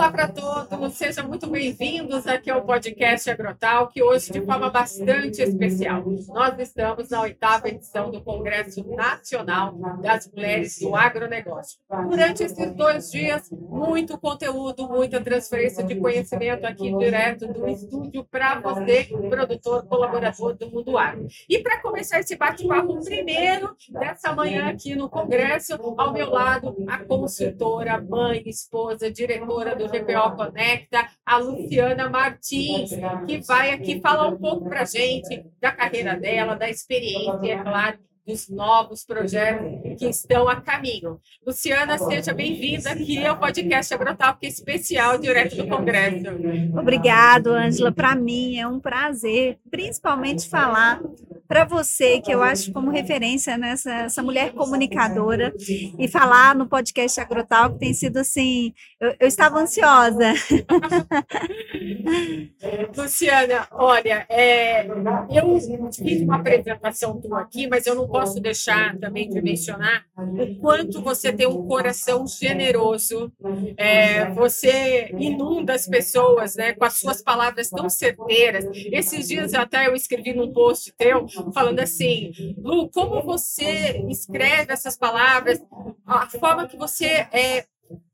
Olá para todos, sejam muito bem-vindos aqui ao podcast Agrotal, que hoje de forma bastante especial. Nós estamos na oitava edição do Congresso Nacional das Mulheres do Agronegócio. Durante esses dois dias, muito conteúdo, muita transferência de conhecimento aqui direto do estúdio para você, produtor, colaborador do Mundo Agro. E para começar esse bate-papo primeiro dessa manhã aqui no Congresso, ao meu lado, a consultora, mãe, esposa, diretora do GPO Conecta, a Luciana Martins, que vai aqui falar um pouco para a gente da carreira dela, da experiência, é claro, dos novos projetos que estão a caminho. Luciana, seja bem-vinda aqui ao podcast Agrotal, que é especial direto do Congresso. Obrigado, Ângela. Para mim é um prazer, principalmente falar para você, que eu acho como referência nessa essa mulher comunicadora, e falar no podcast Agrotal, que tem sido assim, eu, eu estava ansiosa. Luciana, olha, é, eu fiz uma apresentação tua aqui, mas eu não posso deixar também de mencionar o quanto você tem um coração generoso, é, você inunda as pessoas né, com as suas palavras tão certeiras. Esses dias até eu escrevi num post teu, falando assim, Lu, como você escreve essas palavras, a forma que você é,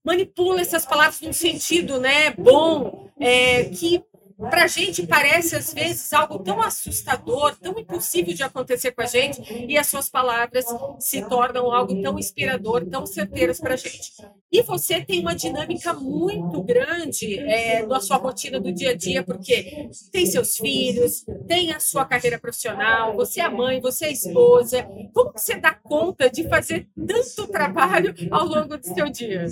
manipula essas palavras num sentido né, bom, é, que para a gente parece às vezes algo tão assustador, tão impossível de acontecer com a gente, e as suas palavras se tornam algo tão inspirador, tão certeiras para a gente. E você tem uma dinâmica muito grande é, na sua rotina do dia a dia, porque tem seus filhos, tem a sua carreira profissional, você é mãe, você é esposa. Como que você dá conta de fazer tanto trabalho ao longo do seu dia?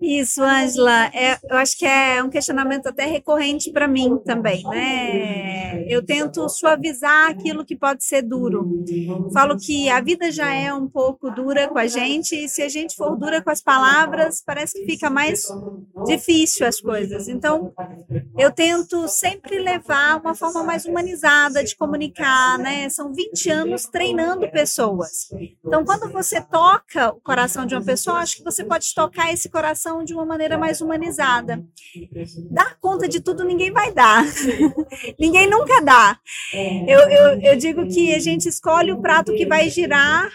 Isso, Ângela, é, eu acho que é um questionamento até recorrente para mim também, né? Eu tento suavizar aquilo que pode ser duro. Falo que a vida já é um pouco dura com a gente, e se a gente for dura com as palavras, parece que fica mais difícil as coisas. Então, eu tento sempre levar uma forma mais humanizada de comunicar, né? São 20 anos treinando pessoas. Então, quando você toca o coração de uma pessoa, acho que você pode tocar esse coração de uma maneira mais humanizada. Dar conta de tudo ninguém ninguém vai dar. ninguém nunca dá. Eu, eu, eu digo que a gente escolhe o prato que vai girar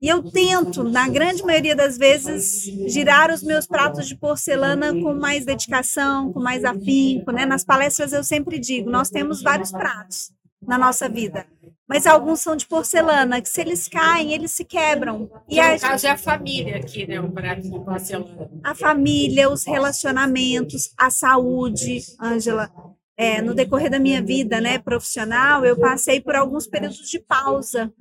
e eu tento, na grande maioria das vezes, girar os meus pratos de porcelana com mais dedicação, com mais afinco. Né? Nas palestras eu sempre digo: nós temos vários pratos na nossa vida mas alguns são de porcelana, que se eles caem, eles se quebram. E no a caso é a família aqui, né? O prato de porcelana. A família, os relacionamentos, a saúde, Ângela. É, no decorrer da minha vida né, profissional, eu passei por alguns períodos de pausa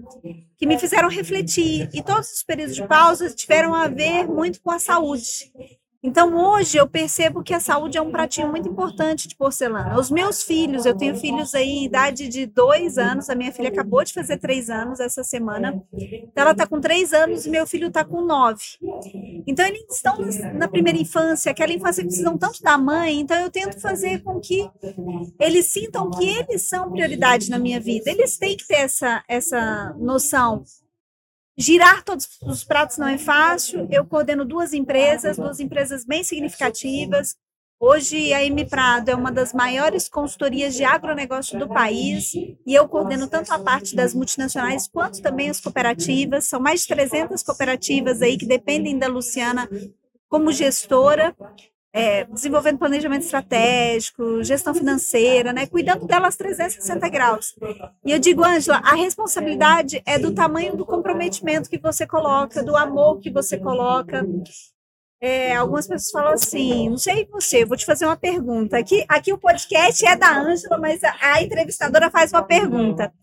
que me fizeram refletir. E todos os períodos de pausa tiveram a ver muito com a saúde. Então, hoje eu percebo que a saúde é um pratinho muito importante de porcelana. Os meus filhos, eu tenho filhos aí idade de dois anos, a minha filha acabou de fazer três anos essa semana. Então, ela está com três anos e meu filho está com nove. Então, eles estão na primeira infância, aquela infância que precisam tanto da mãe. Então, eu tento fazer com que eles sintam que eles são prioridade na minha vida. Eles têm que ter essa, essa noção Girar todos os pratos não é fácil. Eu coordeno duas empresas, duas empresas bem significativas. Hoje, a M Prado é uma das maiores consultorias de agronegócio do país e eu coordeno tanto a parte das multinacionais quanto também as cooperativas. São mais de 300 cooperativas aí que dependem da Luciana como gestora é, desenvolvendo planejamento estratégico, gestão financeira, né, cuidando delas 360 graus. E eu digo, Ângela, a responsabilidade é do tamanho do comprometimento que você coloca, do amor que você coloca. É, algumas pessoas falam assim, não sei você, vou te fazer uma pergunta. Aqui, aqui o podcast é da Ângela, mas a, a entrevistadora faz uma pergunta.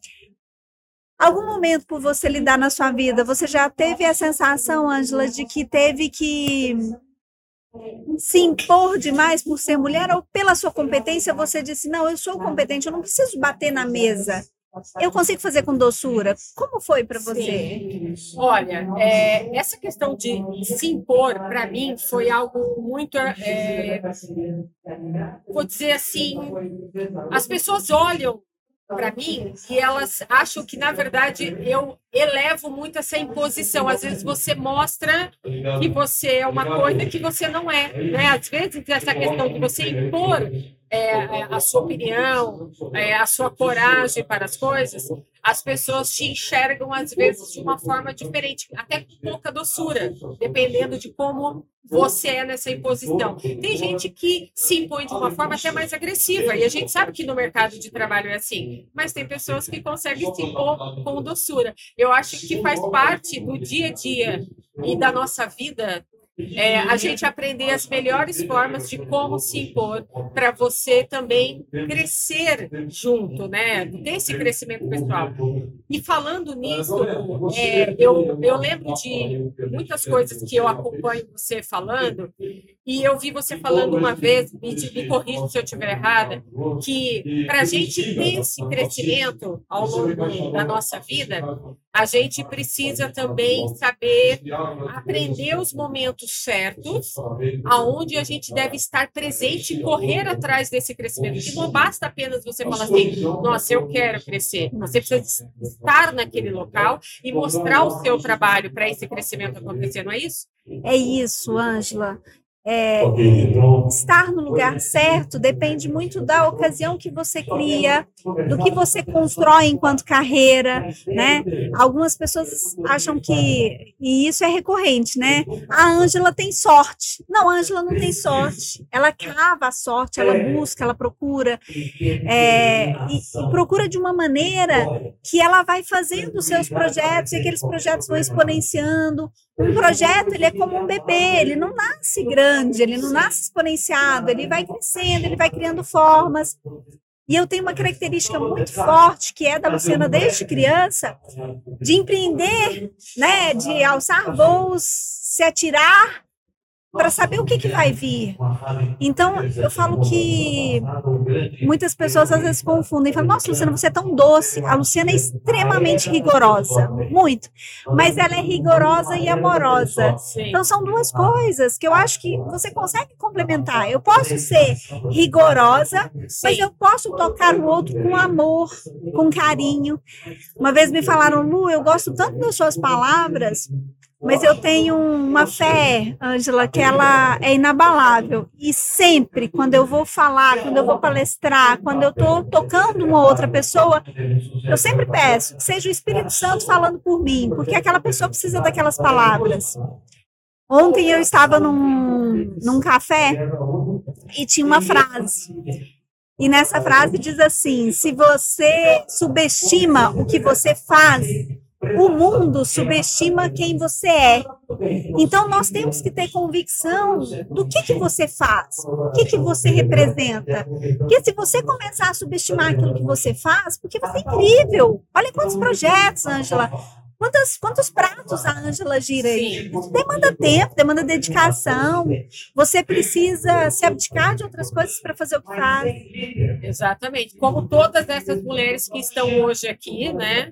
Algum momento por você lidar na sua vida, você já teve a sensação, Ângela, de que teve que se impor demais por ser mulher ou pela sua competência você disse não eu sou competente eu não preciso bater na mesa. Eu consigo fazer com doçura. Como foi para você? Olha é, essa questão de se impor para mim foi algo muito é, vou dizer assim as pessoas olham para mim e elas acham que na verdade eu elevo muito essa imposição. Às vezes você mostra que você é uma coisa que você não é. Né? Às vezes essa questão de você impor é, a sua opinião, é, a sua coragem para as coisas, as pessoas te enxergam às vezes de uma forma diferente, até com pouca doçura, dependendo de como você é nessa imposição. Tem gente que se impõe de uma forma até mais agressiva, e a gente sabe que no mercado de trabalho é assim, mas tem pessoas que conseguem se impor com doçura. Eu acho que faz parte do dia a dia e da nossa vida é, a gente aprender as melhores formas de como se impor para você também crescer junto, né? Ter esse crescimento pessoal. E falando nisso, é, eu, eu lembro de muitas coisas que eu acompanho você falando, e eu vi você falando uma vez, me, me corrija se eu estiver errada, que para a gente ter esse crescimento ao longo da nossa vida, a gente precisa também saber aprender os momentos certos, aonde a gente deve estar presente e correr atrás desse crescimento. E não basta apenas você falar assim, nossa, eu quero crescer. Você precisa estar naquele local e mostrar o seu trabalho para esse crescimento acontecer, não é isso? É isso, Ângela. É, estar no lugar certo depende muito da ocasião que você cria, do que você constrói enquanto carreira, né? Algumas pessoas acham que, e isso é recorrente, né? A Ângela tem sorte. Não, a Ângela não tem sorte. Ela cava a sorte, ela busca, ela procura, é, e, e procura de uma maneira que ela vai fazendo os seus projetos e aqueles projetos vão exponenciando. Um projeto, ele é como um bebê, ele não nasce grande, ele não nasce exponenciado, ele vai crescendo, ele vai criando formas. E eu tenho uma característica muito forte, que é da Luciana desde criança, de empreender, né, de alçar voos, se atirar para saber o que, que vai vir. Então, eu falo que muitas pessoas às vezes confundem, falam, nossa, Luciana, você é tão doce. A Luciana é extremamente rigorosa, muito. Mas ela é rigorosa e amorosa. Então, são duas coisas que eu acho que você consegue complementar. Eu posso ser rigorosa, mas eu posso tocar o outro com amor, com carinho. Uma vez me falaram, Lu, eu gosto tanto das suas palavras, mas eu tenho uma fé, Ângela, que ela é inabalável. E sempre, quando eu vou falar, quando eu vou palestrar, quando eu estou tocando uma outra pessoa, eu sempre peço que seja o Espírito Santo falando por mim, porque aquela pessoa precisa daquelas palavras. Ontem eu estava num, num café e tinha uma frase. E nessa frase diz assim: se você subestima o que você faz, o mundo subestima quem você é. Então nós temos que ter convicção do que que você faz, o que que você representa. Porque se você começar a subestimar aquilo que você faz, porque você é incrível. Olha quantos projetos, Ângela. Quantos, quantos pratos a Ângela gira aí? Demanda tempo, demanda dedicação. Você precisa se abdicar de outras coisas para fazer o que faz. Exatamente. Como todas essas mulheres que estão hoje aqui, né,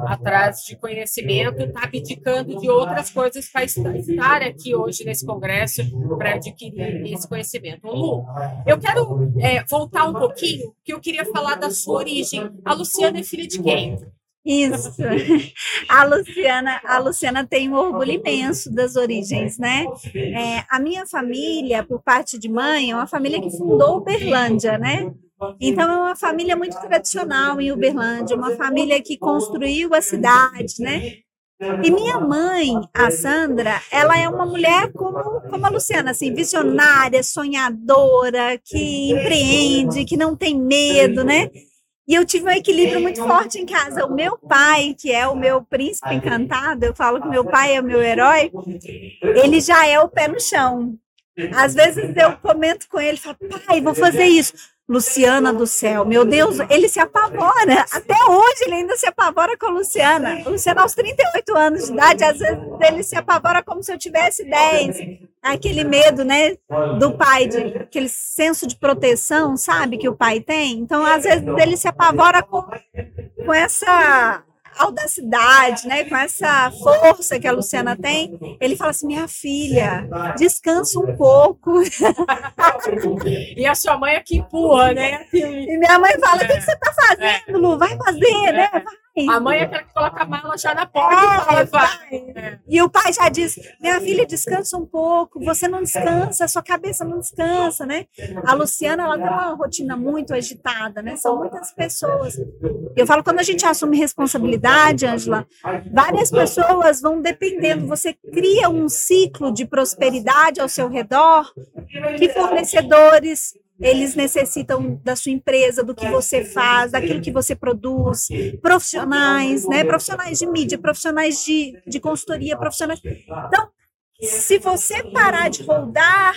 atrás de conhecimento, está abdicando de outras coisas para estar aqui hoje nesse congresso para adquirir esse conhecimento. Lu, eu quero é, voltar um pouquinho, que eu queria falar da sua origem. A Luciana é filha de quem? Isso. A Luciana, a Luciana tem um orgulho imenso das origens, né? É, a minha família, por parte de mãe, é uma família que fundou Uberlândia, né? Então, é uma família muito tradicional em Uberlândia, uma família que construiu a cidade, né? E minha mãe, a Sandra, ela é uma mulher como, como a Luciana, assim, visionária, sonhadora, que empreende, que não tem medo, né? E eu tive um equilíbrio muito forte em casa. O meu pai, que é o meu príncipe encantado, eu falo que meu pai é o meu herói, ele já é o pé no chão. Às vezes eu comento com ele, falo, pai, vou fazer isso. Luciana do céu, meu Deus, ele se apavora. Até hoje ele ainda se apavora com a Luciana. Luciana, aos 38 anos de idade, às vezes ele se apavora como se eu tivesse 10. Aquele medo, né, do pai, de, aquele senso de proteção, sabe, que o pai tem. Então, às vezes ele se apavora com, com essa audacidade, né, com essa força que a Luciana tem, ele fala assim: minha filha, descansa um pouco. e a sua mãe é que empurra, né? E minha mãe fala: o que, você está fazendo, Lu? Vai fazer, né? Vai. A mãe é aquela que coloca a mala já na porta e fala, vai. E o pai já diz: minha filha, descansa um pouco, você não descansa, sua cabeça não descansa, né? A Luciana, ela tem uma rotina muito agitada, né? São muitas pessoas. Eu falo, quando a gente assume responsabilidade, Ângela, várias pessoas vão dependendo. Você cria um ciclo de prosperidade ao seu redor, que fornecedores eles necessitam da sua empresa, do que você faz, daquilo que você produz, profissionais, né? Profissionais de mídia, profissionais de, de consultoria, profissionais. Então, se você parar de rodar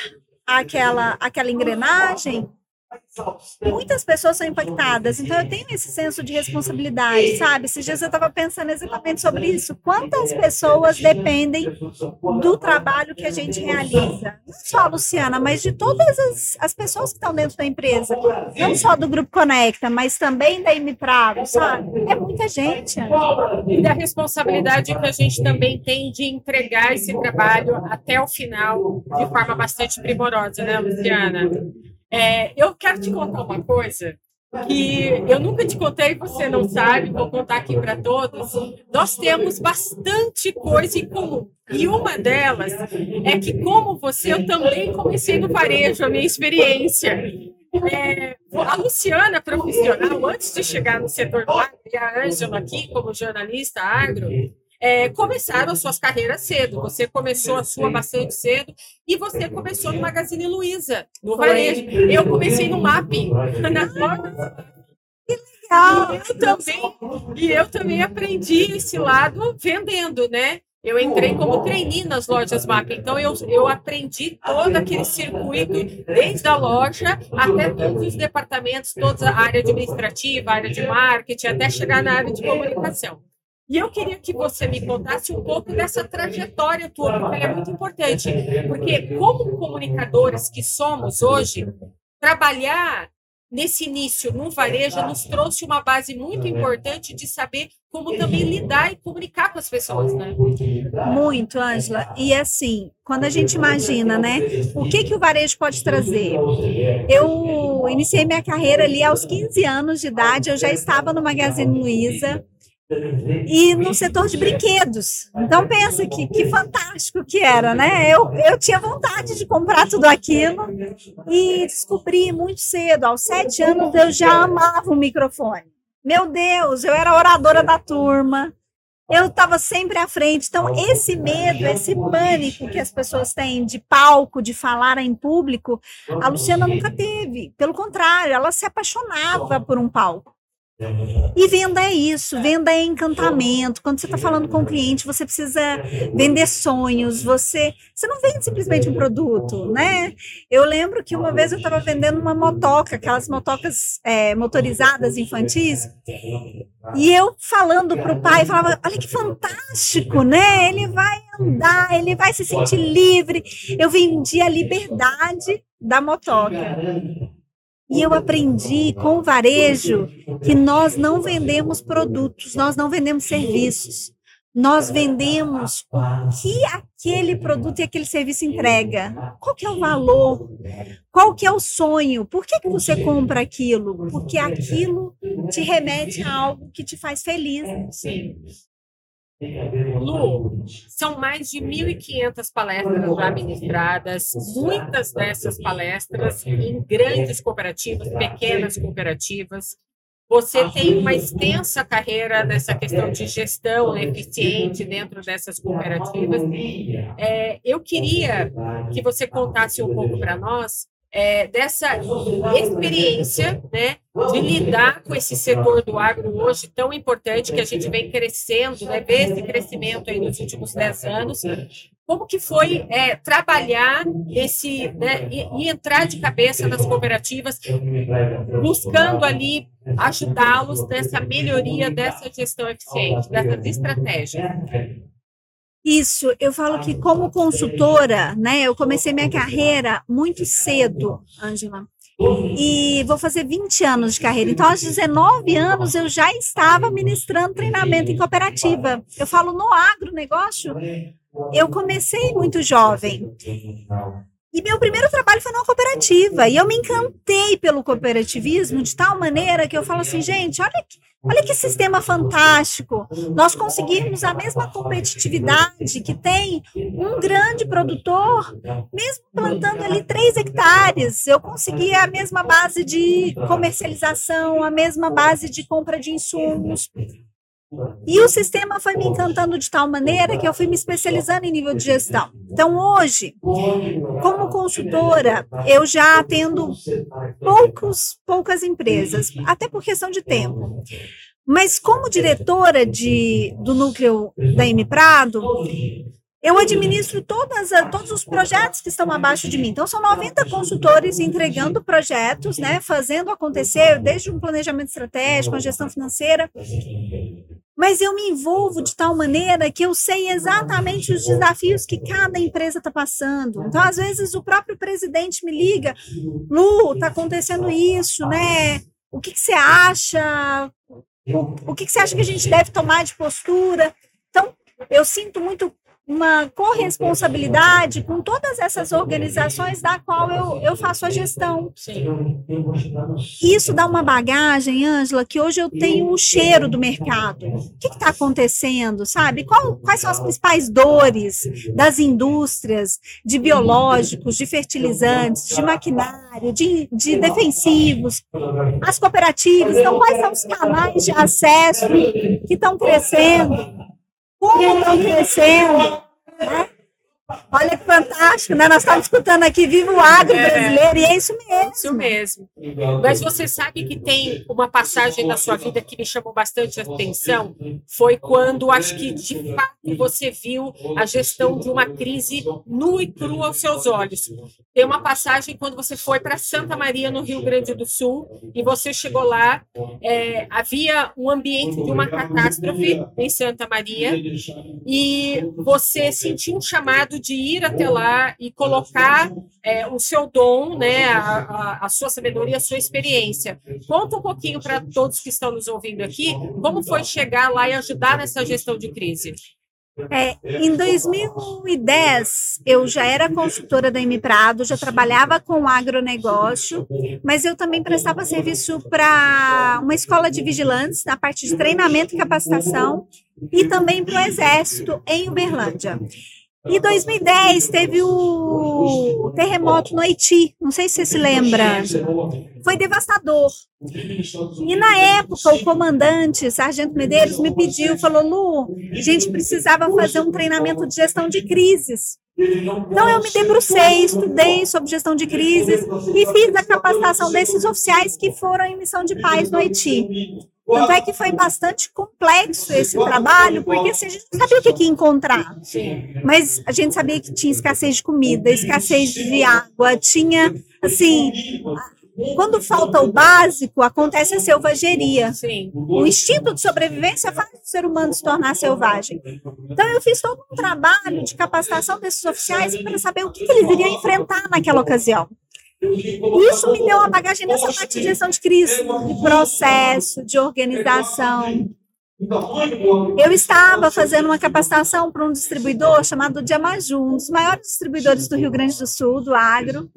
aquela, aquela engrenagem, muitas pessoas são impactadas. Então, eu tenho esse senso de responsabilidade, sabe? Esses dias eu estava pensando exatamente sobre isso. Quantas pessoas dependem do trabalho que a gente realiza? Não só a Luciana, mas de todas as, as pessoas que estão dentro da empresa. Não só do Grupo Conecta, mas também da Imitravo, sabe? É muita gente. E da responsabilidade que a gente também tem de entregar esse trabalho até o final de forma bastante primorosa, né, Luciana? É, eu quero te contar uma coisa que eu nunca te contei, você não sabe, vou contar aqui para todos. Nós temos bastante coisa em comum. E uma delas é que, como você, eu também comecei no varejo, a minha experiência. É, a Luciana, profissional, antes de chegar no setor do e a Ângela aqui, como jornalista agro, é, começaram suas carreiras cedo. Você começou a sua bastante cedo e você começou no Magazine Luiza, no varejo. Eu comecei no MAP, na Que legal! E eu também, e eu também aprendi esse lado vendendo, né? Eu entrei como trainee nas lojas MAP, então eu, eu aprendi todo aquele circuito, desde a loja até todos os departamentos, toda a área administrativa, a área de marketing, até chegar na área de comunicação. E eu queria que você me contasse um pouco dessa trajetória tua, porque ela é muito importante. Porque, como comunicadores que somos hoje, trabalhar nesse início no varejo nos trouxe uma base muito importante de saber como também lidar e comunicar com as pessoas, né? Muito, Ângela. E assim, quando a gente imagina, né, o que que o varejo pode trazer? Eu iniciei minha carreira ali aos 15 anos de idade, eu já estava no Magazine Luiza e no setor de brinquedos. Então pensa que, que fantástico que era, né? Eu, eu tinha vontade de comprar tudo aquilo e descobri muito cedo, aos sete anos eu já amava o microfone. Meu Deus, eu era oradora da turma, eu estava sempre à frente. Então, esse medo, esse pânico que as pessoas têm de palco, de falar em público, a Luciana nunca teve. Pelo contrário, ela se apaixonava por um palco. E venda é isso, venda é encantamento. Quando você está falando com o cliente, você precisa vender sonhos. Você, você não vende simplesmente um produto, né? Eu lembro que uma vez eu estava vendendo uma motoca, aquelas motocas é, motorizadas infantis, e eu falando para o pai, falava: olha que fantástico, né? Ele vai andar, ele vai se sentir livre. Eu vendi a liberdade da motoca. E eu aprendi com o varejo que nós não vendemos produtos, nós não vendemos serviços. Nós vendemos o que aquele produto e aquele serviço entrega. Qual que é o valor? Qual que é o sonho? Por que, que você compra aquilo? Porque aquilo te remete a algo que te faz feliz. Lu, são mais de 1.500 palestras já ministradas, muitas dessas palestras em grandes cooperativas, pequenas cooperativas. Você tem uma extensa carreira nessa questão de gestão eficiente dentro dessas cooperativas. É, eu queria que você contasse um pouco para nós é, dessa experiência né, de lidar com esse setor do agro hoje tão importante que a gente vem crescendo, né, ver esse crescimento aí nos últimos 10 anos. Como que foi é, trabalhar esse né, e, e, entrar de cabeça nas cooperativas, buscando ali ajudá-los nessa melhoria dessa gestão eficiente, dessas estratégias? Isso, eu falo que como consultora, né, eu comecei minha carreira muito cedo, Ângela. E vou fazer 20 anos de carreira. Então, aos 19 anos, eu já estava ministrando treinamento em cooperativa. Eu falo no agronegócio, eu comecei muito jovem. E meu primeiro trabalho foi numa cooperativa. E eu me encantei pelo cooperativismo de tal maneira que eu falo assim, gente, olha que Olha que sistema fantástico! Nós conseguimos a mesma competitividade que tem um grande produtor, mesmo plantando ali três hectares. Eu consegui a mesma base de comercialização, a mesma base de compra de insumos. E o sistema foi me encantando de tal maneira que eu fui me especializando em nível de gestão. Então, hoje, como consultora, eu já atendo poucos, poucas empresas, até por questão de tempo. Mas como diretora de, do núcleo da M Prado, eu administro todas, todos os projetos que estão abaixo de mim. Então, são 90 consultores entregando projetos, né, fazendo acontecer, desde um planejamento estratégico, a gestão financeira mas eu me envolvo de tal maneira que eu sei exatamente os desafios que cada empresa está passando. Então, às vezes, o próprio presidente me liga, Lu, está acontecendo isso, né? O que, que você acha? O, o que, que você acha que a gente deve tomar de postura? Então, eu sinto muito uma corresponsabilidade com todas essas organizações da qual eu, eu faço a gestão. Sim. Isso dá uma bagagem, Ângela, que hoje eu tenho o cheiro do mercado. O que está acontecendo, sabe? Qual, quais são as principais dores das indústrias de biológicos, de fertilizantes, de maquinário, de, de defensivos, as cooperativas? Então, quais são os canais de acesso que estão crescendo? Como estão crescendo, né? Olha que fantástico, né? Nós estamos escutando aqui Vivo Agro é, Brasileiro, e é isso mesmo. Isso mesmo. Mas você sabe que tem uma passagem na sua vida que me chamou bastante a atenção? Foi quando, acho que de fato, você viu a gestão de uma crise nua e crua aos seus olhos. Tem uma passagem quando você foi para Santa Maria, no Rio Grande do Sul, e você chegou lá, é, havia um ambiente de uma catástrofe em Santa Maria, e você sentiu um chamado de ir até lá e colocar é, o seu dom, né, a, a, a, sua sabedoria, a sua experiência. Conta um pouquinho para todos que estão nos ouvindo aqui, como foi chegar lá e ajudar nessa gestão de crise. É, em 2010, eu já era consultora da M Prado, já trabalhava com agronegócio, mas eu também prestava serviço para uma escola de vigilantes na parte de treinamento e capacitação e também para o Exército em Uberlândia. Em 2010 teve o terremoto no Haiti, não sei se você se lembra. Foi devastador. E na época o comandante, Sargento Medeiros, me pediu, falou: Lu, a gente precisava fazer um treinamento de gestão de crises. Então eu me debrucei, estudei sobre gestão de crises e fiz a capacitação desses oficiais que foram em missão de paz no Haiti. Tanto é que foi bastante complexo esse trabalho, porque assim, a gente não sabia o que, que ia encontrar. Mas a gente sabia que tinha escassez de comida, escassez de água, tinha, assim, quando falta o básico, acontece a selvageria. Sim. O instinto de sobrevivência faz o ser humano se tornar selvagem. Então, eu fiz todo um trabalho de capacitação desses oficiais para saber o que, que eles iriam enfrentar naquela ocasião. Isso me deu uma bagagem nessa parte de gestão de crise, de processo, de organização. Eu estava fazendo uma capacitação para um distribuidor chamado Diamaju, um dos maiores distribuidores do Rio Grande do Sul, do agro,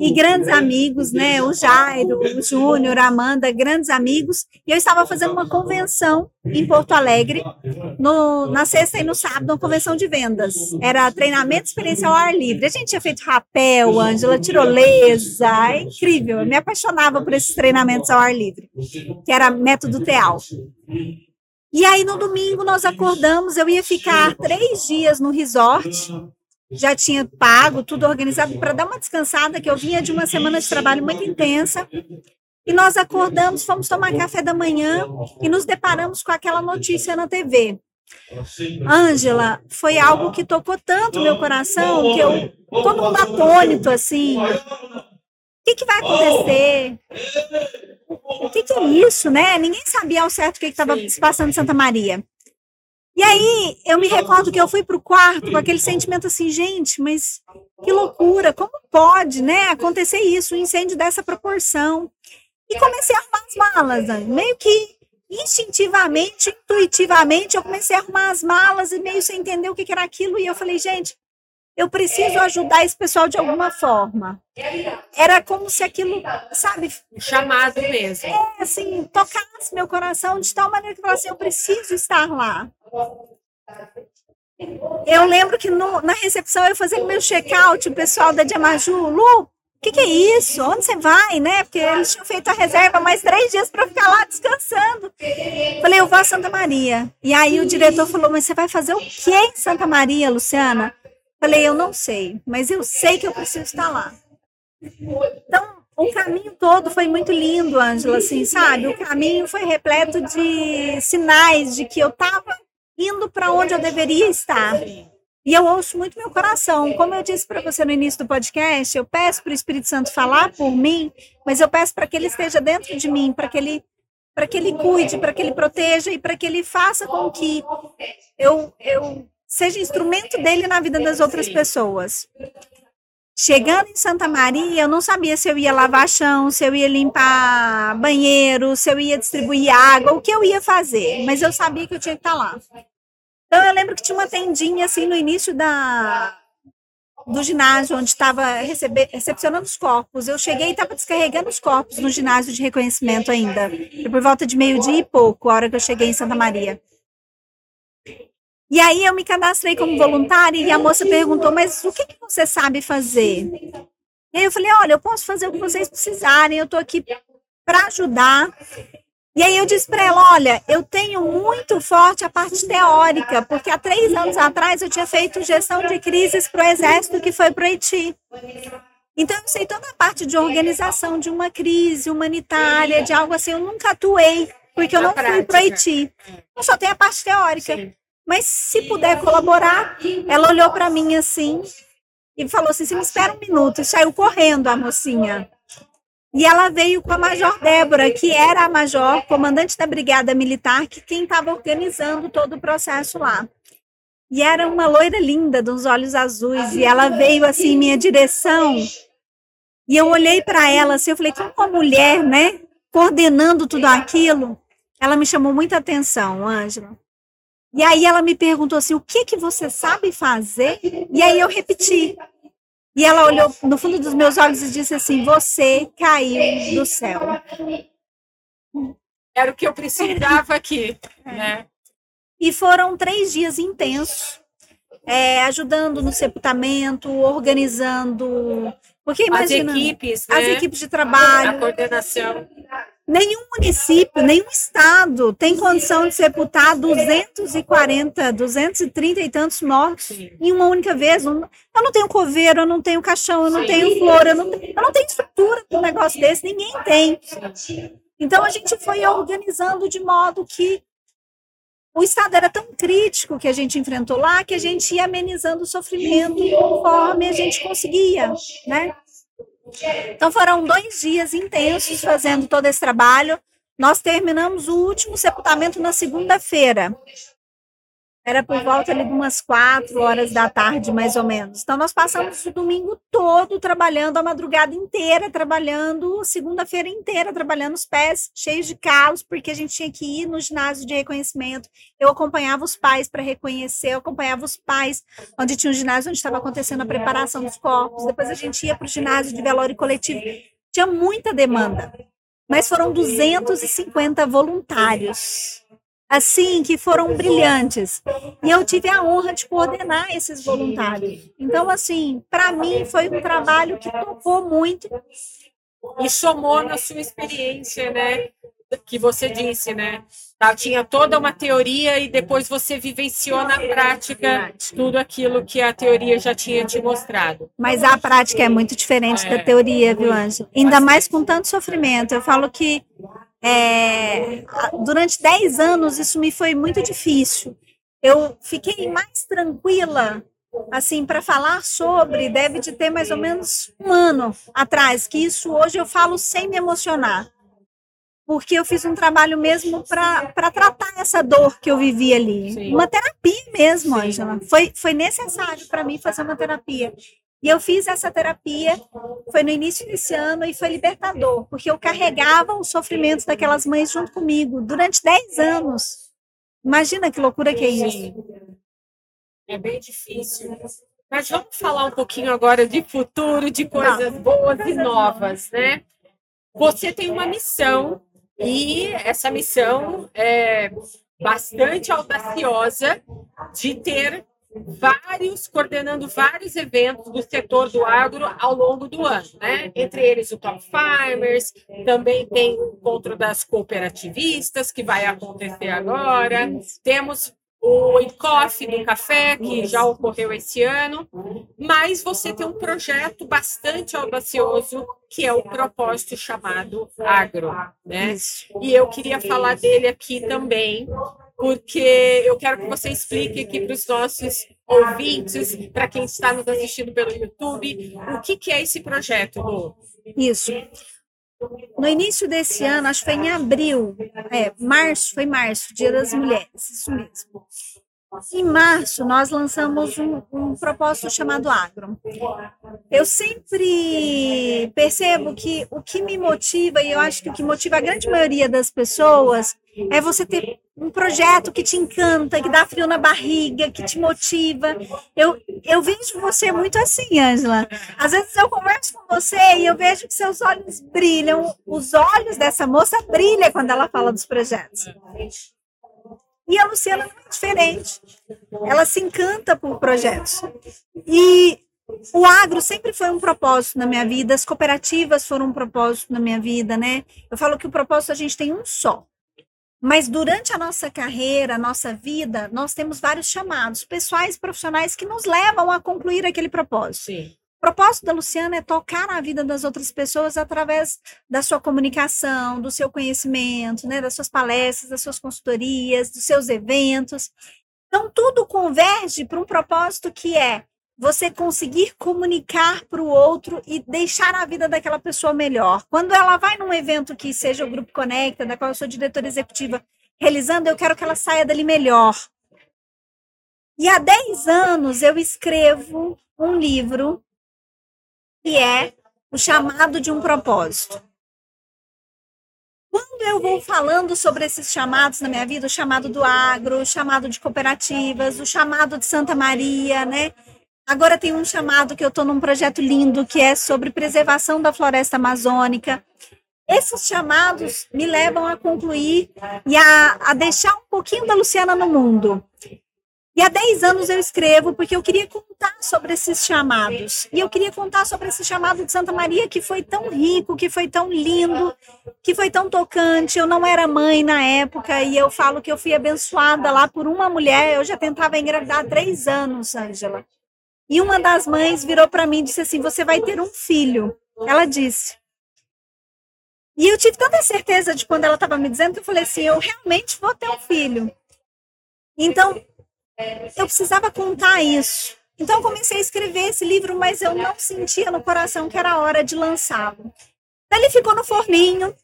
e grandes amigos, né? O Jairo, o Júnior, a Amanda, grandes amigos. E eu estava fazendo uma convenção em Porto Alegre, no, na sexta e no sábado, uma convenção de vendas. Era treinamento experiencial ao ar livre. A gente tinha feito rapel, Ângela, tirolesa, é incrível. Eu me apaixonava por esses treinamentos ao ar livre, que era método TEAL. E aí, no domingo, nós acordamos. Eu ia ficar três dias no resort. Já tinha pago, tudo organizado para dar uma descansada, que eu vinha de uma semana de trabalho muito intensa. E nós acordamos, fomos tomar café da manhã e nos deparamos com aquela notícia na TV. Ângela, foi algo que tocou tanto meu coração que eu todo mundo atônito assim. O que, que vai acontecer? O que, que é isso, né? Ninguém sabia ao certo o que estava se passando em Santa Maria. E aí eu me recordo que eu fui para o quarto com aquele sentimento assim, gente, mas que loucura, como pode, né, acontecer isso, um incêndio dessa proporção? E comecei a arrumar as malas, né? meio que instintivamente, intuitivamente, eu comecei a arrumar as malas e meio sem entender o que, que era aquilo, e eu falei, gente, eu preciso ajudar esse pessoal de alguma forma. Era como se aquilo, sabe? Chamado mesmo. É, assim, tocasse meu coração de tal maneira que eu falasse, eu preciso estar lá. Eu lembro que no, na recepção eu fazia meu check-out, o pessoal da Diamaju, Lu, o que, que, é isso? Onde você vai, né? Porque eles tinham feito a reserva mais três dias para ficar lá descansando. Falei, eu vou a Santa Maria. E aí o diretor falou, mas você vai fazer o que em Santa Maria, Luciana? Falei, eu não sei, mas eu sei que eu preciso estar lá. Então, o caminho todo foi muito lindo, Ângela, assim, sabe? O caminho foi repleto de sinais de que eu estava indo para onde eu deveria estar. E eu ouço muito meu coração. Como eu disse para você no início do podcast, eu peço para o Espírito Santo falar por mim, mas eu peço para que ele esteja dentro de mim, para que ele para que ele cuide, para que ele proteja e para que ele faça com que eu, eu seja instrumento dele na vida das outras pessoas. Chegando em Santa Maria, eu não sabia se eu ia lavar chão, se eu ia limpar banheiro, se eu ia distribuir água, o que eu ia fazer, mas eu sabia que eu tinha que estar lá. Então eu lembro que tinha uma tendinha assim no início da do ginásio onde estava recepcionando os corpos. Eu cheguei e estava descarregando os corpos no ginásio de reconhecimento ainda. Foi por volta de meio-dia e pouco, a hora que eu cheguei em Santa Maria. E aí eu me cadastrei como voluntária e a moça perguntou, mas o que, que você sabe fazer? E aí eu falei, olha, eu posso fazer o que vocês precisarem, eu estou aqui para ajudar. E aí eu disse para ela, olha, eu tenho muito forte a parte teórica, porque há três anos atrás eu tinha feito gestão de crises para o Exército que foi para o Haiti. Então eu sei toda a parte de organização de uma crise humanitária, de algo assim, eu nunca atuei, porque eu não fui para o Haiti. Eu só tenho a parte teórica. Mas se puder colaborar, ela olhou para mim assim e falou assim: "Você me espera um minuto", e saiu correndo a mocinha. E ela veio com a Major Débora, que era a Major, comandante da Brigada Militar, que quem estava organizando todo o processo lá. E era uma loira linda, dos olhos azuis, e ela veio assim em minha direção. E eu olhei para ela assim, eu falei, como uma mulher, né, coordenando tudo aquilo, ela me chamou muita atenção, Ângela. E aí ela me perguntou assim: o que que você sabe fazer? E aí eu repeti. E ela olhou no fundo dos meus olhos e disse assim: Você caiu do céu. Era o que eu precisava aqui, né? E foram três dias intensos, é, ajudando no sepultamento, organizando. Porque imagina, as equipes, né? as equipes de trabalho, a coordenação. Nenhum município, nenhum estado tem condição de sepultar 240, 230 e tantos mortos em uma única vez. Eu não tenho coveiro, eu não tenho caixão, eu não tenho flor, eu não, eu não tenho estrutura para um negócio desse, ninguém tem. Então a gente foi organizando de modo que o estado era tão crítico que a gente enfrentou lá que a gente ia amenizando o sofrimento conforme a gente conseguia, né? Então foram dois dias intensos fazendo todo esse trabalho. Nós terminamos o último sepultamento na segunda-feira. Era por volta ali de umas quatro horas da tarde, mais ou menos. Então, nós passamos o domingo todo trabalhando, a madrugada inteira trabalhando, segunda-feira inteira trabalhando os pés cheios de calos, porque a gente tinha que ir no ginásio de reconhecimento. Eu acompanhava os pais para reconhecer, eu acompanhava os pais, onde tinha um ginásio onde estava acontecendo a preparação dos corpos. Depois a gente ia para o ginásio de velório coletivo. Tinha muita demanda, mas foram 250 voluntários assim, que foram brilhantes. E eu tive a honra de coordenar esses voluntários. Então, assim, para mim foi um trabalho que tocou muito. E somou na sua experiência, né? Que você disse, né? Tá, tinha toda uma teoria e depois você vivenciou na prática tudo aquilo que a teoria já tinha te mostrado. Mas a prática é muito diferente é, da teoria, viu, Ângela? Ainda mais com tanto sofrimento. Eu falo que é, durante 10 anos isso me foi muito difícil. Eu fiquei mais tranquila, assim, para falar sobre, deve de ter mais ou menos um ano atrás, que isso hoje eu falo sem me emocionar. Porque eu fiz um trabalho mesmo para tratar essa dor que eu vivi ali. Sim. Uma terapia mesmo, Angela. Foi, foi necessário para mim fazer uma terapia. E eu fiz essa terapia, foi no início desse ano e foi libertador, porque eu carregava os sofrimentos daquelas mães junto comigo durante 10 anos. Imagina que loucura que é isso. É bem difícil. Mas vamos falar um pouquinho agora de futuro, de coisas boas e novas, né? Você tem uma missão e essa missão é bastante audaciosa de ter vários, coordenando vários eventos do setor do agro ao longo do ano, né? Entre eles o Top Farmers, também tem o encontro das cooperativistas, que vai acontecer agora, temos o ECOF do café, que já ocorreu esse ano, mas você tem um projeto bastante audacioso, que é o propósito chamado Agro, né? E eu queria falar dele aqui também, porque eu quero que você explique aqui para os nossos ouvintes, para quem está nos assistindo pelo YouTube, o que, que é esse projeto, Lu? Isso. No início desse ano, acho que foi em abril, é, março, foi março, Dia das Mulheres, isso mesmo. Em março, nós lançamos um, um propósito chamado Agro. Eu sempre percebo que o que me motiva, e eu acho que o que motiva a grande maioria das pessoas, é você ter um projeto que te encanta, que dá frio na barriga, que te motiva. Eu, eu vejo você muito assim, Angela. Às vezes eu converso com você e eu vejo que seus olhos brilham. Os olhos dessa moça brilham quando ela fala dos projetos. E a Luciana é diferente. Ela se encanta por projetos. E o agro sempre foi um propósito na minha vida, as cooperativas foram um propósito na minha vida, né? Eu falo que o propósito a gente tem um só. Mas durante a nossa carreira, a nossa vida, nós temos vários chamados pessoais profissionais que nos levam a concluir aquele propósito. Sim. O propósito da Luciana é tocar na vida das outras pessoas através da sua comunicação, do seu conhecimento, né, das suas palestras, das suas consultorias, dos seus eventos. Então, tudo converge para um propósito que é você conseguir comunicar para o outro e deixar a vida daquela pessoa melhor. Quando ela vai num evento que seja o Grupo Conecta, da qual eu sou diretora executiva, realizando, eu quero que ela saia dali melhor. E há 10 anos eu escrevo um livro que é o chamado de um propósito. Quando eu vou falando sobre esses chamados na minha vida, o chamado do agro, o chamado de cooperativas, o chamado de Santa Maria, né? Agora tem um chamado que eu estou num projeto lindo que é sobre preservação da floresta amazônica. Esses chamados me levam a concluir e a, a deixar um pouquinho da Luciana no mundo. E há 10 anos eu escrevo porque eu queria contar sobre esses chamados. E eu queria contar sobre esse chamado de Santa Maria que foi tão rico, que foi tão lindo, que foi tão tocante. Eu não era mãe na época e eu falo que eu fui abençoada lá por uma mulher. Eu já tentava engravidar há três anos, Ângela. E uma das mães virou para mim e disse assim: Você vai ter um filho. Ela disse. E eu tive tanta certeza de quando ela estava me dizendo que eu falei assim: Eu realmente vou ter um filho. Então, eu precisava contar isso. Então eu comecei a escrever esse livro, mas eu não sentia no coração que era hora de lançá-lo. Ele ficou no forninho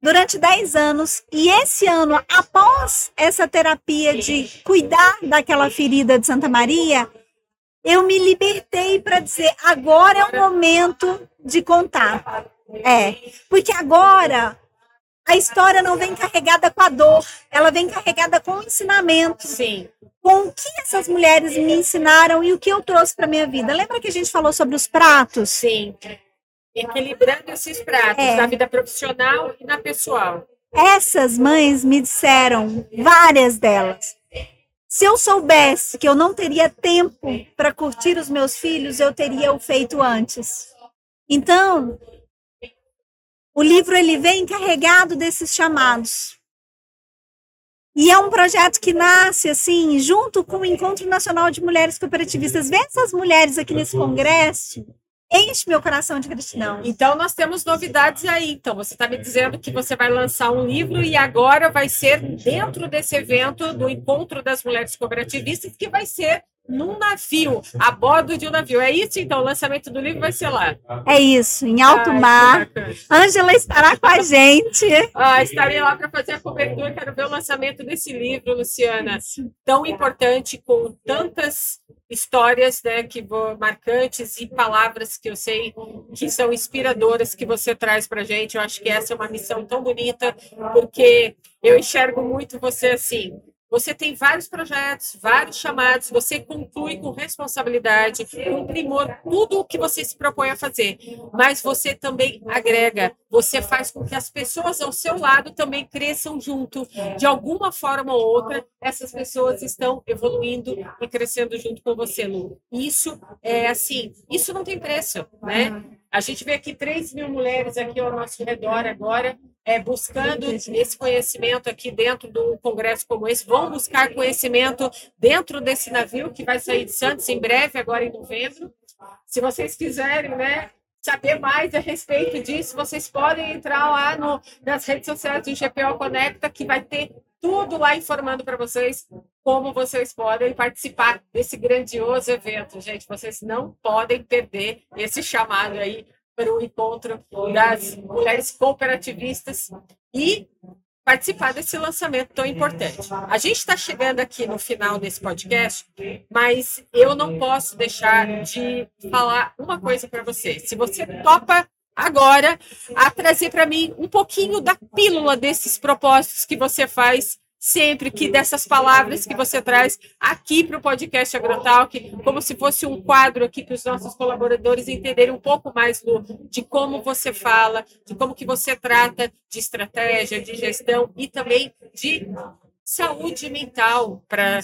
durante 10 anos e esse ano, após essa terapia de cuidar daquela ferida de Santa Maria, eu me libertei para dizer agora é o momento de contar. É, porque agora a história não vem carregada com a dor, ela vem carregada com o ensinamento. Sim com o que essas mulheres me ensinaram e o que eu trouxe para minha vida. Lembra que a gente falou sobre os pratos? Sim. Equilibrando esses pratos é. na vida profissional e na pessoal. Essas mães me disseram, várias delas, se eu soubesse que eu não teria tempo para curtir os meus filhos, eu teria o feito antes. Então, o livro ele vem carregado desses chamados. E é um projeto que nasce assim, junto com o Encontro Nacional de Mulheres Cooperativistas. Ver essas mulheres aqui nesse congresso enche meu coração de gratidão. Então, nós temos novidades aí. Então, você está me dizendo que você vai lançar um livro e agora vai ser dentro desse evento do Encontro das Mulheres Cooperativistas, que vai ser num navio, a bordo de um navio. É isso, então? O lançamento do livro vai ser lá. É isso, em alto Ai, mar. Ângela estará com a gente. Ah, estarei lá para fazer a cobertura. Quero ver o lançamento desse livro, Luciana. Tão importante, com tantas histórias né, que vou, marcantes e palavras que eu sei que são inspiradoras que você traz para gente. Eu acho que essa é uma missão tão bonita, porque eu enxergo muito você assim você tem vários projetos, vários chamados, você conclui com responsabilidade, com primor, tudo o que você se propõe a fazer. Mas você também agrega, você faz com que as pessoas ao seu lado também cresçam junto. De alguma forma ou outra, essas pessoas estão evoluindo e crescendo junto com você, Lu. Isso é assim, isso não tem preço, né? A gente vê aqui 3 mil mulheres aqui ao nosso redor agora, é, buscando esse conhecimento aqui dentro do congresso como esse, vão buscar conhecimento dentro desse navio que vai sair de Santos em breve, agora em novembro. Se vocês quiserem, né, saber mais a respeito disso, vocês podem entrar lá no, nas redes sociais do GPO Conecta, que vai ter tudo lá informando para vocês como vocês podem participar desse grandioso evento. Gente, vocês não podem perder esse chamado aí para o encontro das mulheres cooperativistas e participar desse lançamento tão importante. A gente está chegando aqui no final desse podcast, mas eu não posso deixar de falar uma coisa para você. Se você topa agora a trazer para mim um pouquinho da pílula desses propósitos que você faz sempre que dessas palavras que você traz aqui para o podcast Agrotalk, como se fosse um quadro aqui para os nossos colaboradores entenderem um pouco mais de como você fala, de como que você trata de estratégia, de gestão e também de saúde mental para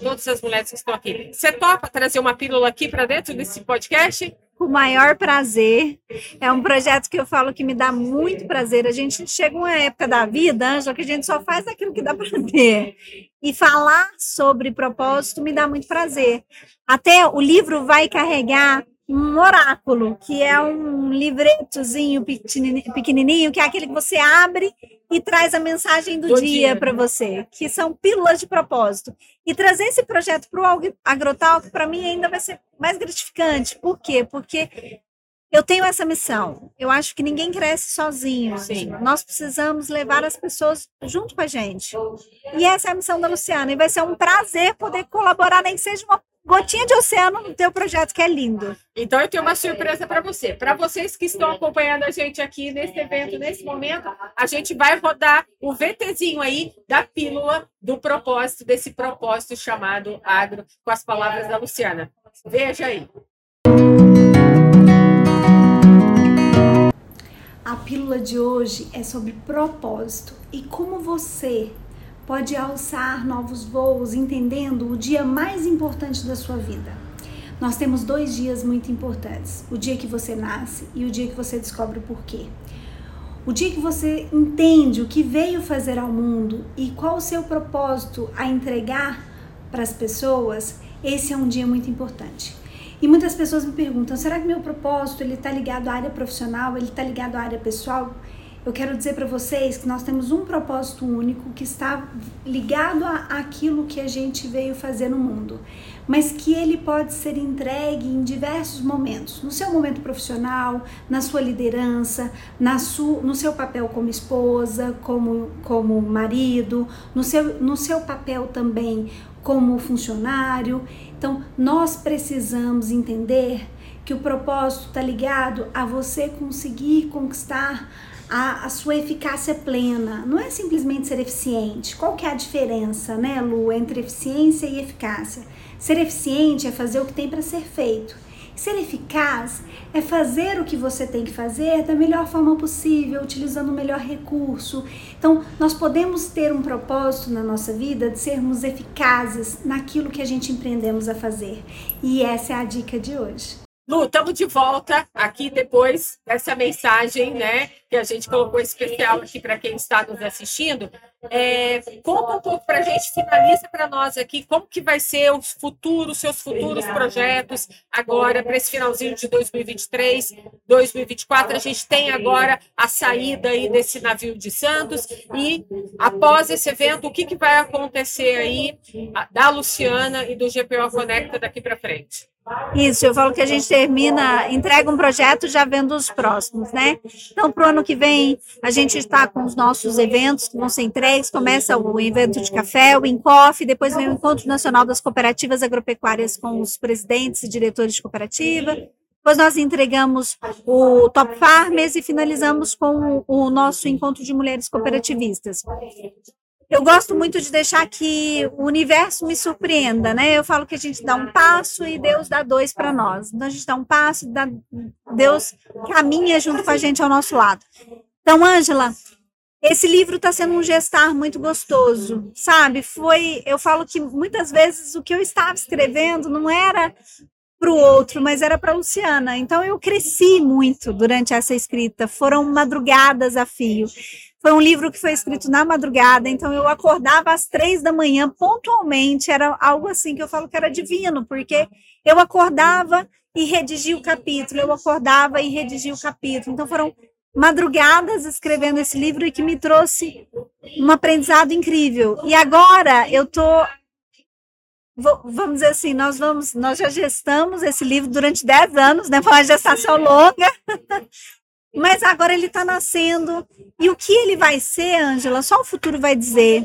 todas as mulheres que estão aqui. Você topa trazer uma pílula aqui para dentro desse podcast? com o maior prazer. É um projeto que eu falo que me dá muito prazer. A gente chega uma época da vida, Ângela, que a gente só faz aquilo que dá prazer. E falar sobre propósito me dá muito prazer. Até o livro vai carregar um oráculo, que é um livretozinho pequenininho, que é aquele que você abre e traz a mensagem do, do dia, dia para você, que são pílulas de propósito. E trazer esse projeto para o Agrotalk, para mim, ainda vai ser mais gratificante. Por quê? Porque eu tenho essa missão. Eu acho que ninguém cresce sozinho. Sim. Nós precisamos levar as pessoas junto com a gente. E essa é a missão da Luciana. E vai ser um prazer poder colaborar, nem que seja uma gotinha de oceano no teu projeto, que é lindo. Então, eu tenho uma surpresa para você. Para vocês que estão acompanhando a gente aqui nesse evento, nesse momento, a gente vai rodar o VTzinho aí da pílula do propósito, desse propósito chamado agro, com as palavras da Luciana. Veja aí. A pílula de hoje é sobre propósito e como você pode alçar novos voos, entendendo o dia mais importante da sua vida. Nós temos dois dias muito importantes: o dia que você nasce e o dia que você descobre o porquê. O dia que você entende o que veio fazer ao mundo e qual o seu propósito a entregar para as pessoas, esse é um dia muito importante. E muitas pessoas me perguntam: será que meu propósito ele está ligado à área profissional? Ele está ligado à área pessoal? Eu quero dizer para vocês que nós temos um propósito único que está ligado àquilo que a gente veio fazer no mundo, mas que ele pode ser entregue em diversos momentos, no seu momento profissional, na sua liderança, na sua, no seu papel como esposa, como, como marido, no seu, no seu papel também como funcionário. Então, nós precisamos entender que o propósito está ligado a você conseguir conquistar a, a, sua eficácia plena. Não é simplesmente ser eficiente. Qual que é a diferença, né, Lu, entre eficiência e eficácia? Ser eficiente é fazer o que tem para ser feito. Ser eficaz é fazer o que você tem que fazer da melhor forma possível, utilizando o melhor recurso. Então, nós podemos ter um propósito na nossa vida de sermos eficazes naquilo que a gente empreendemos a fazer. E essa é a dica de hoje. Lu, estamos de volta aqui depois dessa mensagem, né, que a gente colocou especial aqui para quem está nos assistindo. É, conta um pouco para a gente, finaliza para nós aqui, como que vai ser os futuros, seus futuros projetos agora para esse finalzinho de 2023, 2024. A gente tem agora a saída aí desse navio de Santos e após esse evento, o que, que vai acontecer aí da Luciana e do GPO Conecta daqui para frente? Isso, eu falo que a gente termina, entrega um projeto já vendo os próximos, né? Então, para o ano que vem, a gente está com os nossos eventos que vão ser entregues. Começa o evento de café, o Incoff, depois vem o Encontro Nacional das Cooperativas Agropecuárias com os presidentes e diretores de cooperativa. Depois nós entregamos o Top Farmers e finalizamos com o nosso encontro de mulheres cooperativistas. Eu gosto muito de deixar que o universo me surpreenda, né? Eu falo que a gente dá um passo e Deus dá dois para nós. Então a gente dá um passo, dá, Deus caminha junto com a gente ao nosso lado. Então, Ângela, esse livro está sendo um gestar muito gostoso, sabe? Foi, eu falo que muitas vezes o que eu estava escrevendo não era para o outro, mas era para Luciana. Então eu cresci muito durante essa escrita. Foram madrugadas a fio. Foi um livro que foi escrito na madrugada, então eu acordava às três da manhã pontualmente. Era algo assim que eu falo que era divino, porque eu acordava e redigia o capítulo, eu acordava e redigia o capítulo. Então foram madrugadas escrevendo esse livro e que me trouxe um aprendizado incrível. E agora eu tô vamos dizer assim, nós vamos, nós já gestamos esse livro durante 10 anos, né? Foi uma gestação longa. Mas agora ele está nascendo. E o que ele vai ser, Ângela, só o futuro vai dizer.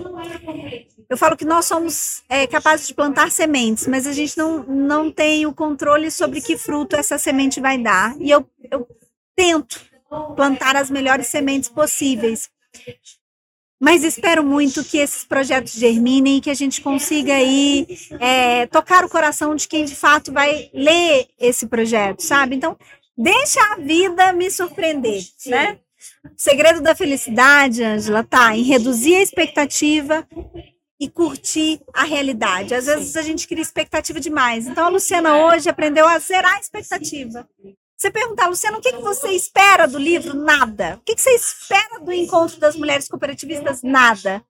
Eu falo que nós somos é, capazes de plantar sementes, mas a gente não, não tem o controle sobre que fruto essa semente vai dar. E eu, eu tento plantar as melhores sementes possíveis. Mas espero muito que esses projetos germinem e que a gente consiga aí é, tocar o coração de quem de fato vai ler esse projeto, sabe? Então, deixa a vida me surpreender, né? O segredo da felicidade, Angela, tá em reduzir a expectativa e curtir a realidade. Às vezes a gente cria expectativa demais. Então a Luciana hoje aprendeu a zerar a expectativa. Você perguntar, Luciano, o que, que você espera do livro? Nada. O que, que você espera do encontro das mulheres cooperativistas? Nada.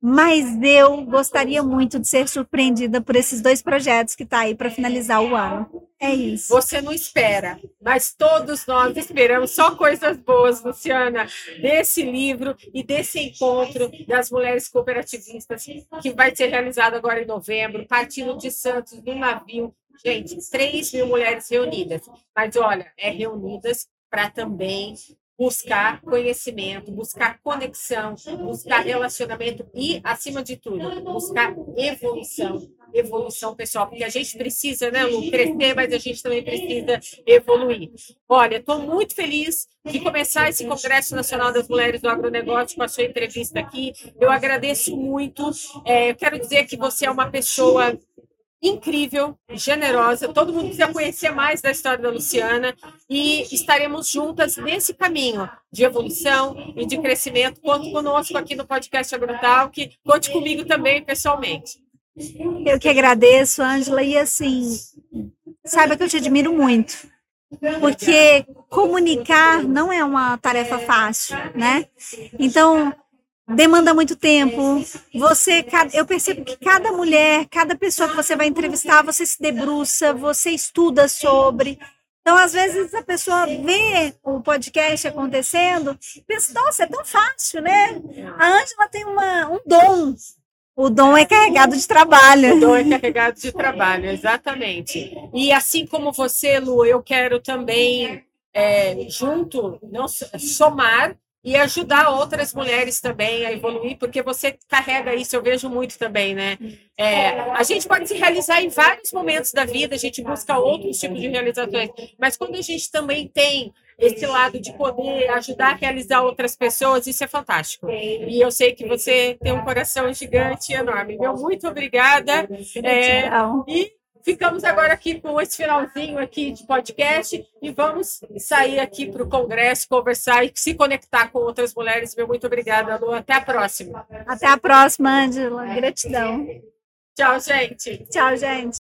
Mas eu gostaria muito de ser surpreendida por esses dois projetos que está aí para finalizar o ano. É isso. Você não espera, mas todos nós esperamos só coisas boas, Luciana, desse livro e desse encontro das mulheres cooperativistas que vai ser realizado agora em novembro, partindo de Santos, num navio Gente, 3 mil mulheres reunidas. Mas olha, é reunidas para também buscar conhecimento, buscar conexão, buscar relacionamento e, acima de tudo, buscar evolução. Evolução pessoal, porque a gente precisa, né, Lu, crescer, mas a gente também precisa evoluir. Olha, estou muito feliz de começar esse Congresso Nacional das Mulheres do Agronegócio com a sua entrevista aqui. Eu agradeço muito. É, eu quero dizer que você é uma pessoa incrível, generosa. Todo mundo precisa conhecer mais da história da Luciana e estaremos juntas nesse caminho de evolução e de crescimento. Conte conosco aqui no podcast Agrotalk, conte comigo também pessoalmente. Eu que agradeço, Ângela, e assim, saiba que eu te admiro muito, porque comunicar não é uma tarefa fácil, né? Então, demanda muito tempo. Você, eu percebo que cada mulher, cada pessoa que você vai entrevistar, você se debruça, você estuda sobre. Então, às vezes, a pessoa vê o podcast acontecendo e pensa, nossa, é tão fácil, né? A Ângela tem uma, um dom. O dom é carregado de trabalho. O dom é carregado de trabalho, exatamente. E assim como você, Lu, eu quero também, é, junto, não, somar e ajudar outras mulheres também a evoluir, porque você carrega isso, eu vejo muito também, né? É, a gente pode se realizar em vários momentos da vida, a gente busca outros tipos de realizações, mas quando a gente também tem esse lado de poder ajudar a realizar outras pessoas, isso é fantástico. E eu sei que você tem um coração gigante e enorme. Meu, muito obrigada. É, e Ficamos agora aqui com esse finalzinho aqui de podcast e vamos sair aqui para o congresso, conversar e se conectar com outras mulheres. Meu muito obrigada, Lu. Até a próxima. Até a próxima, Angela. Gratidão. Tchau, gente. Tchau, gente.